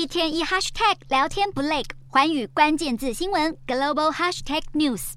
一天一 hashtag 聊天不累，寰宇关键字新闻 global hashtag news。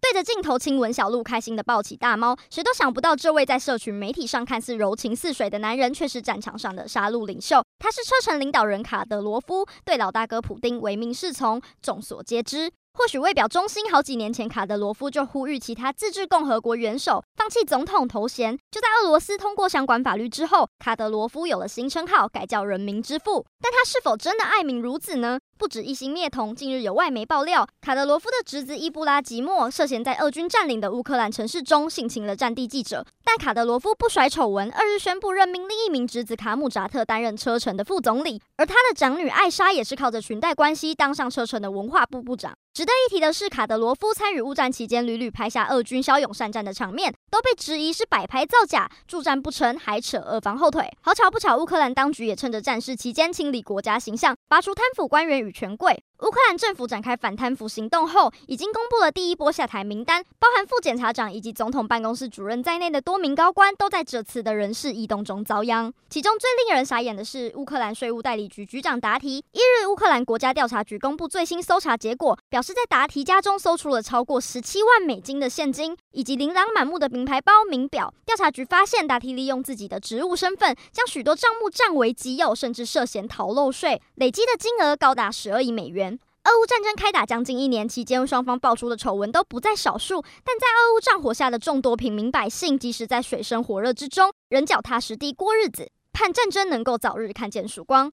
对着镜头亲吻小鹿，开心的抱起大猫，谁都想不到，这位在社群媒体上看似柔情似水的男人，却是战场上的杀戮领袖。他是车臣领导人卡德罗夫，对老大哥普丁唯命是从，众所皆知。或许为表忠心，好几年前卡德罗夫就呼吁其他自治共和国元首弃总统头衔。就在俄罗斯通过相关法律之后，卡德罗夫有了新称号，改叫“人民之父”。但他是否真的爱民如子呢？不止一心灭童，近日有外媒爆料，卡德罗夫的侄子伊布拉吉莫涉嫌在俄军占领的乌克兰城市中性侵了战地记者。但卡德罗夫不甩丑闻，二日宣布任命另一名侄子卡姆扎特担任车臣的副总理，而他的长女艾莎也是靠着裙带关系当上车臣的文化部部长。值得一提的是，卡德罗夫参与乌战期间屡屡拍下俄军骁勇善战的场面，都被质疑是摆拍造假，助战不成还扯俄方后腿。好巧不巧，乌克兰当局也趁着战事期间清理国家形象，拔除贪腐官员与权贵。乌克兰政府展开反贪腐行动后，已经公布了第一波下台名单，包含副检察长以及总统办公室主任在内的多名高官都在这次的人事异动中遭殃。其中最令人傻眼的是，乌克兰税务代理局局长达提。一日，乌克兰国家调查局公布最新搜查结果，表示在达提家中搜出了超过十七万美金的现金，以及琳琅满目的名牌包、名表。调查局发现，达提利用自己的职务身份，将许多账目占为己有，甚至涉嫌逃漏税，累积的金额高达十二亿美元。俄乌战争开打将近一年期间，双方爆出的丑闻都不在少数。但在俄乌战火下的众多平民百姓，即使在水深火热之中，仍脚踏实地过日子，盼战争能够早日看见曙光。